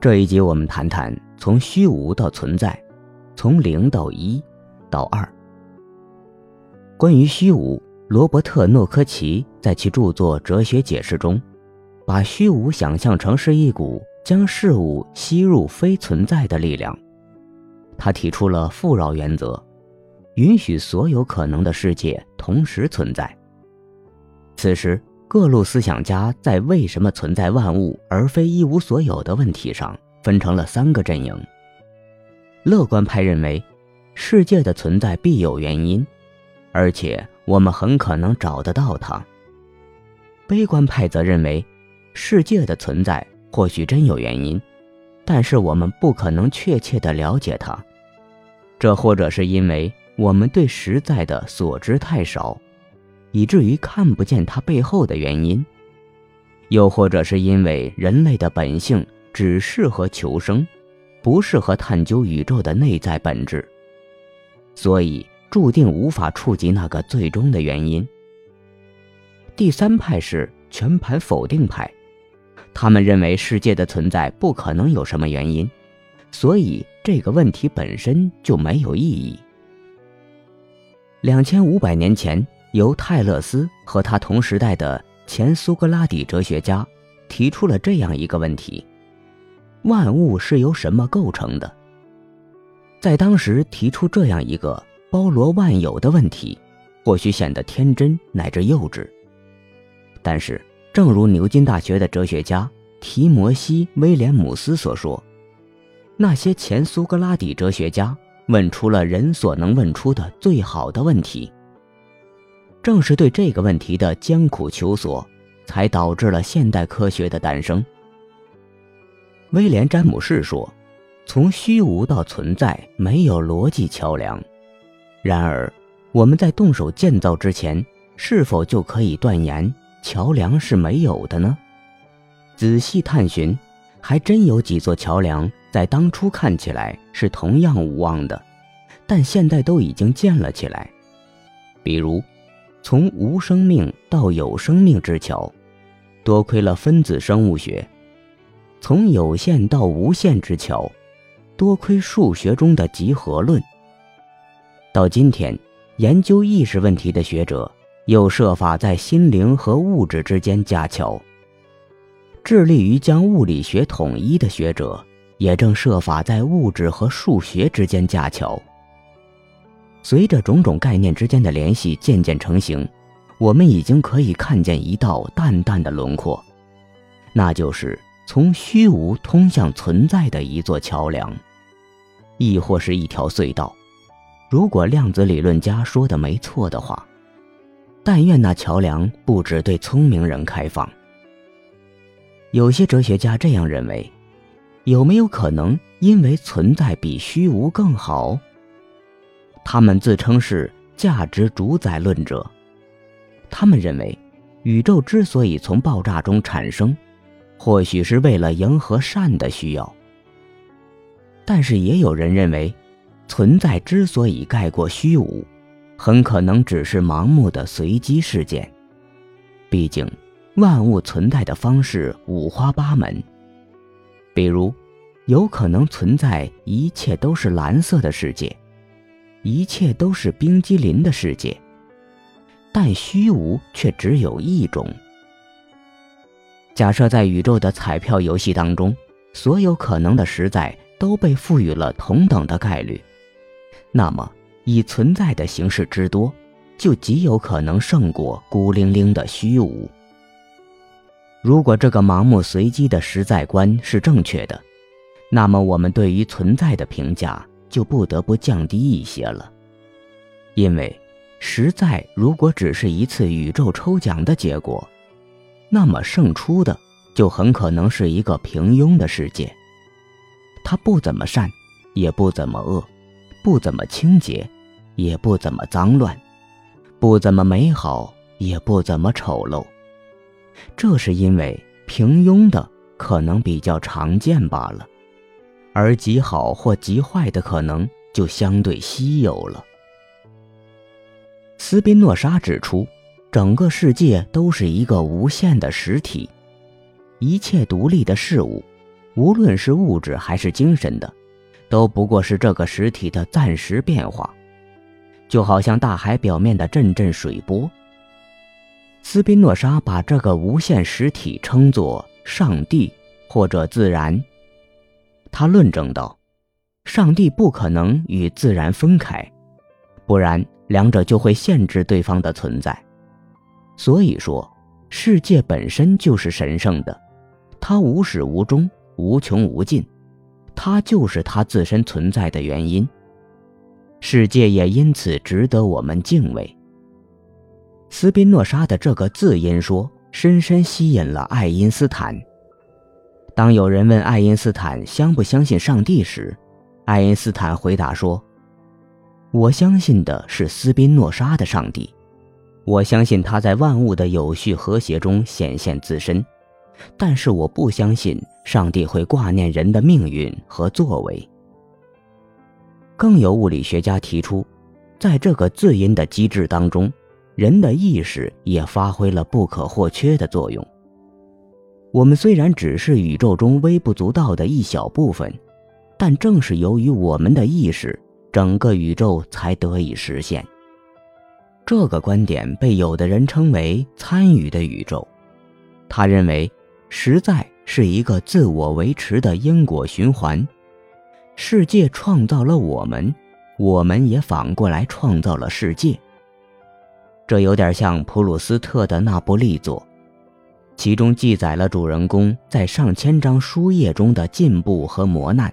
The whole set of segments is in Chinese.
这一集我们谈谈从虚无到存在，从零到一到二。关于虚无，罗伯特·诺科奇在其著作《哲学解释》中，把虚无想象成是一股将事物吸入非存在的力量。他提出了富饶原则，允许所有可能的世界同时存在。此时。各路思想家在为什么存在万物而非一无所有的问题上分成了三个阵营。乐观派认为，世界的存在必有原因，而且我们很可能找得到它。悲观派则认为，世界的存在或许真有原因，但是我们不可能确切的了解它，这或者是因为我们对实在的所知太少。以至于看不见它背后的原因，又或者是因为人类的本性只适合求生，不适合探究宇宙的内在本质，所以注定无法触及那个最终的原因。第三派是全盘否定派，他们认为世界的存在不可能有什么原因，所以这个问题本身就没有意义。两千五百年前。由泰勒斯和他同时代的前苏格拉底哲学家提出了这样一个问题：万物是由什么构成的？在当时提出这样一个包罗万有的问题，或许显得天真乃至幼稚。但是，正如牛津大学的哲学家提摩西·威廉姆斯所说，那些前苏格拉底哲学家问出了人所能问出的最好的问题。正是对这个问题的艰苦求索，才导致了现代科学的诞生。威廉·詹姆士说：“从虚无到存在，没有逻辑桥梁。然而，我们在动手建造之前，是否就可以断言桥梁是没有的呢？仔细探寻，还真有几座桥梁在当初看起来是同样无望的，但现在都已经建了起来。比如。”从无生命到有生命之桥，多亏了分子生物学；从有限到无限之桥，多亏数学中的集合论。到今天，研究意识问题的学者又设法在心灵和物质之间架桥；致力于将物理学统一的学者也正设法在物质和数学之间架桥。随着种种概念之间的联系渐渐成型，我们已经可以看见一道淡淡的轮廓，那就是从虚无通向存在的一座桥梁，亦或是一条隧道。如果量子理论家说的没错的话，但愿那桥梁不只对聪明人开放。有些哲学家这样认为：有没有可能因为存在比虚无更好？他们自称是价值主宰论者，他们认为，宇宙之所以从爆炸中产生，或许是为了迎合善的需要。但是也有人认为，存在之所以盖过虚无，很可能只是盲目的随机事件。毕竟，万物存在的方式五花八门，比如，有可能存在一切都是蓝色的世界。一切都是冰激凌的世界，但虚无却只有一种。假设在宇宙的彩票游戏当中，所有可能的实在都被赋予了同等的概率，那么以存在的形式之多，就极有可能胜过孤零零的虚无。如果这个盲目随机的实在观是正确的，那么我们对于存在的评价。就不得不降低一些了，因为实在如果只是一次宇宙抽奖的结果，那么胜出的就很可能是一个平庸的世界。它不怎么善，也不怎么恶，不怎么清洁，也不怎么脏乱，不怎么美好，也不怎么丑陋。这是因为平庸的可能比较常见罢了。而极好或极坏的可能就相对稀有了。斯宾诺莎指出，整个世界都是一个无限的实体，一切独立的事物，无论是物质还是精神的，都不过是这个实体的暂时变化，就好像大海表面的阵阵水波。斯宾诺莎把这个无限实体称作上帝或者自然。他论证道：上帝不可能与自然分开，不然两者就会限制对方的存在。所以说，世界本身就是神圣的，它无始无终、无穷无尽，它就是它自身存在的原因。世界也因此值得我们敬畏。斯宾诺莎的这个自因说深深吸引了爱因斯坦。当有人问爱因斯坦相不相信上帝时，爱因斯坦回答说：“我相信的是斯宾诺莎的上帝，我相信他在万物的有序和谐中显现自身，但是我不相信上帝会挂念人的命运和作为。”更有物理学家提出，在这个自因的机制当中。人的意识也发挥了不可或缺的作用。我们虽然只是宇宙中微不足道的一小部分，但正是由于我们的意识，整个宇宙才得以实现。这个观点被有的人称为“参与的宇宙”。他认为，实在是一个自我维持的因果循环。世界创造了我们，我们也反过来创造了世界。这有点像普鲁斯特的那部力作，其中记载了主人公在上千张书页中的进步和磨难。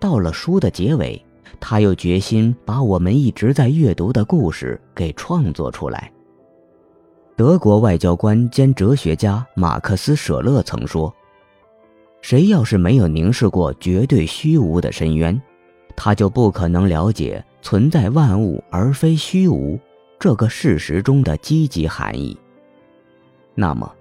到了书的结尾，他又决心把我们一直在阅读的故事给创作出来。德国外交官兼哲学家马克思·舍勒曾说：“谁要是没有凝视过绝对虚无的深渊，他就不可能了解存在万物而非虚无。”这个事实中的积极含义。那么，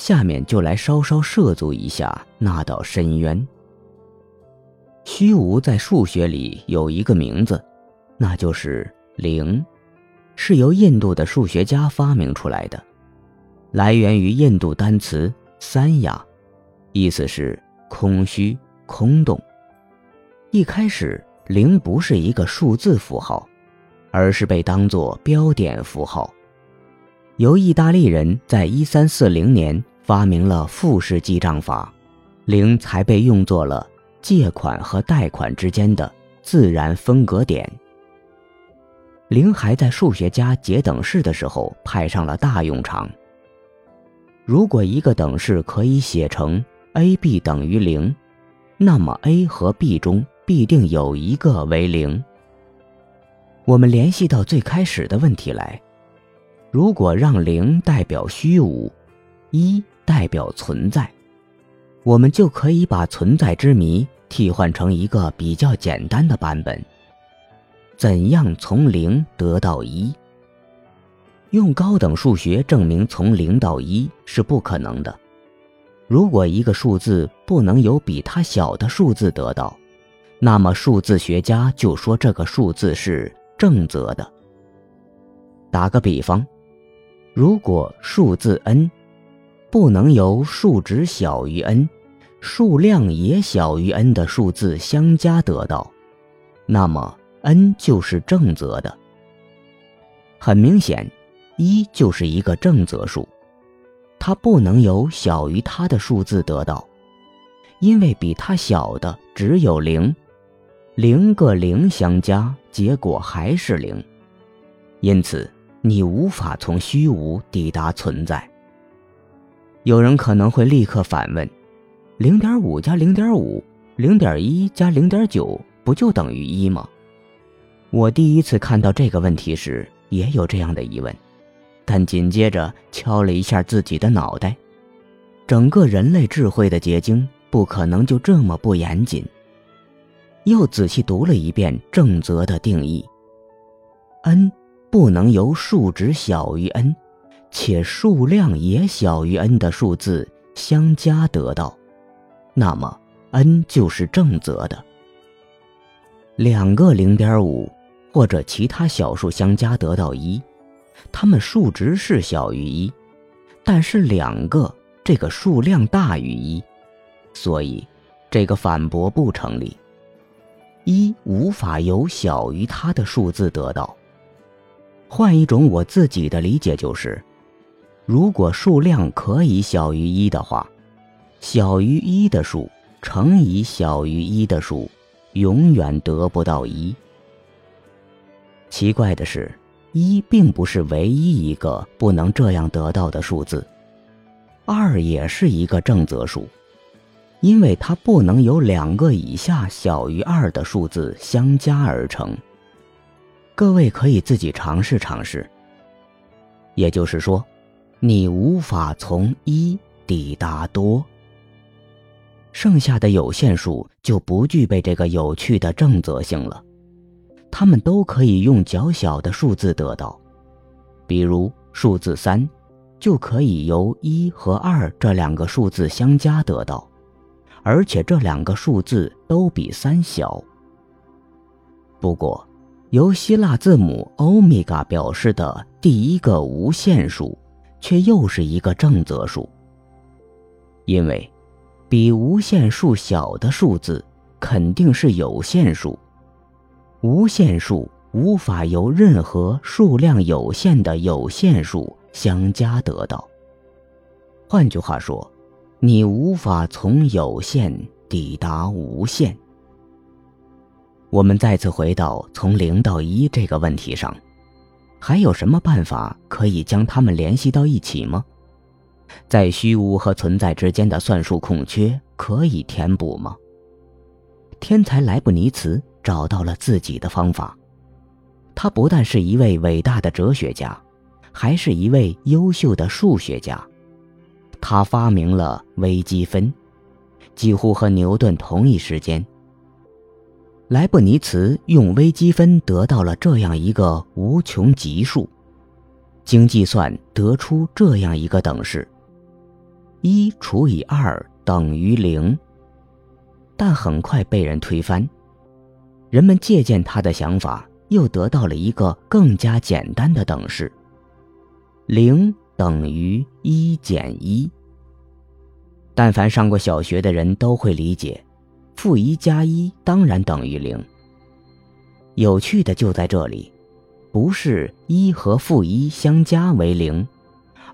下面就来稍稍涉足一下那道深渊。虚无在数学里有一个名字，那就是零，是由印度的数学家发明出来的，来源于印度单词三亚，意思是空虚、空洞。一开始，零不是一个数字符号。而是被当作标点符号。由意大利人在一三四零年发明了复式记账法，零才被用作了借款和贷款之间的自然分隔点。零还在数学家解等式的时候派上了大用场。如果一个等式可以写成 a/b 等于零，那么 a 和 b 中必定有一个为零。我们联系到最开始的问题来：如果让零代表虚无，一代表存在，我们就可以把存在之谜替换成一个比较简单的版本。怎样从零得到一？用高等数学证明从零到一是不可能的。如果一个数字不能由比它小的数字得到，那么数字学家就说这个数字是。正则的。打个比方，如果数字 n 不能由数值小于 n、数量也小于 n 的数字相加得到，那么 n 就是正则的。很明显，一就是一个正则数，它不能由小于它的数字得到，因为比它小的只有零。零个零相加，结果还是零，因此你无法从虚无抵达存在。有人可能会立刻反问：零点五加零点五，零点一加零点九，不就等于一吗？我第一次看到这个问题时，也有这样的疑问，但紧接着敲了一下自己的脑袋，整个人类智慧的结晶不可能就这么不严谨。又仔细读了一遍正则的定义：n 不能由数值小于 n，且数量也小于 n 的数字相加得到，那么 n 就是正则的。两个零点五或者其他小数相加得到一，它们数值是小于一，但是两个这个数量大于一，所以。这个反驳不成立。一无法由小于它的数字得到。换一种我自己的理解就是，如果数量可以小于一的话，小于一的数乘以小于一的数，永远得不到一。奇怪的是，一并不是唯一一个不能这样得到的数字。二也是一个正则数，因为它不能由两个以下小于二的数字相加而成。各位可以自己尝试尝试。也就是说，你无法从一抵达多。剩下的有限数就不具备这个有趣的正则性了，它们都可以用较小的数字得到，比如数字三。就可以由一和二这两个数字相加得到，而且这两个数字都比三小。不过，由希腊字母欧米伽表示的第一个无限数，却又是一个正则数。因为，比无限数小的数字肯定是有限数，无限数无法由任何数量有限的有限数。相加得到。换句话说，你无法从有限抵达无限。我们再次回到从零到一这个问题上，还有什么办法可以将它们联系到一起吗？在虚无和存在之间的算术空缺可以填补吗？天才莱布尼茨找到了自己的方法。他不但是一位伟大的哲学家。还是一位优秀的数学家，他发明了微积分，几乎和牛顿同一时间。莱布尼茨用微积分得到了这样一个无穷级数，经计算得出这样一个等式：一除以二等于零。但很快被人推翻，人们借鉴他的想法，又得到了一个更加简单的等式。零等于一减一。但凡上过小学的人都会理解，负一加一当然等于零。有趣的就在这里，不是一和负一相加为零，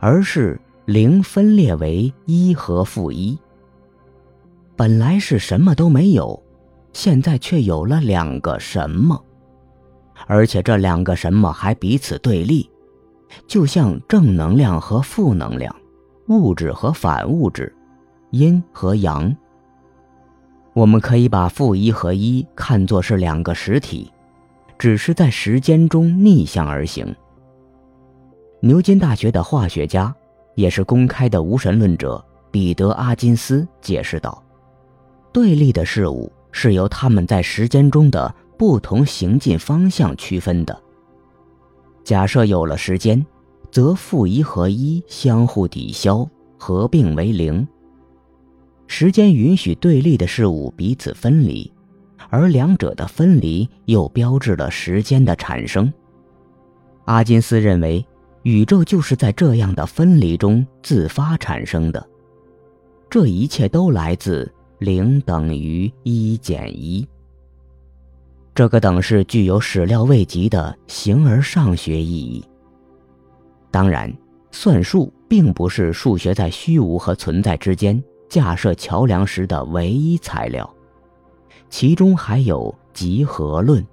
而是零分裂为一和负一。本来是什么都没有，现在却有了两个什么，而且这两个什么还彼此对立。就像正能量和负能量，物质和反物质，阴和阳。我们可以把负一和一看作是两个实体，只是在时间中逆向而行。牛津大学的化学家，也是公开的无神论者彼得·阿金斯解释道：“对立的事物是由他们在时间中的不同行进方向区分的。”假设有了时间，则负一和一相互抵消，合并为零。时间允许对立的事物彼此分离，而两者的分离又标志了时间的产生。阿金斯认为，宇宙就是在这样的分离中自发产生的。这一切都来自零等于一减一。这个等式具有始料未及的形而上学意义。当然，算术并不是数学在虚无和存在之间架设桥梁时的唯一材料，其中还有集合论。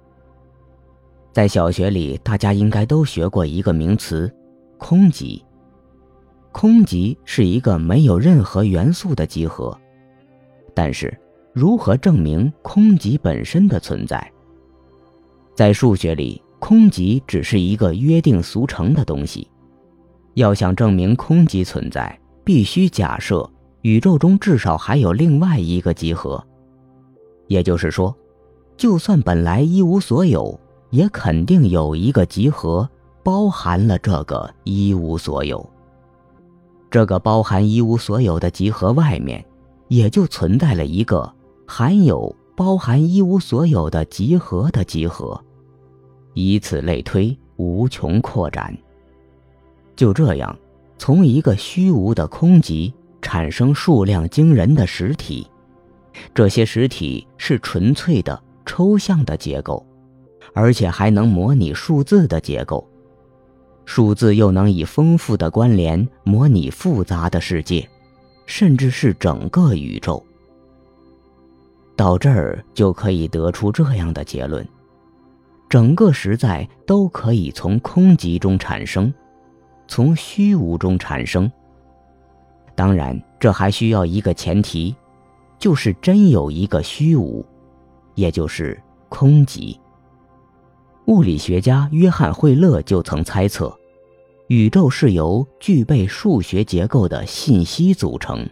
在小学里，大家应该都学过一个名词——空集。空集是一个没有任何元素的集合，但是如何证明空集本身的存在？在数学里，空集只是一个约定俗成的东西。要想证明空集存在，必须假设宇宙中至少还有另外一个集合。也就是说，就算本来一无所有，也肯定有一个集合包含了这个一无所有。这个包含一无所有的集合外面，也就存在了一个含有。包含一无所有的集合的集合，以此类推，无穷扩展。就这样，从一个虚无的空集产生数量惊人的实体，这些实体是纯粹的抽象的结构，而且还能模拟数字的结构。数字又能以丰富的关联模拟复杂的世界，甚至是整个宇宙。到这儿就可以得出这样的结论：整个实在都可以从空寂中产生，从虚无中产生。当然，这还需要一个前提，就是真有一个虚无，也就是空集。物理学家约翰·惠勒就曾猜测，宇宙是由具备数学结构的信息组成。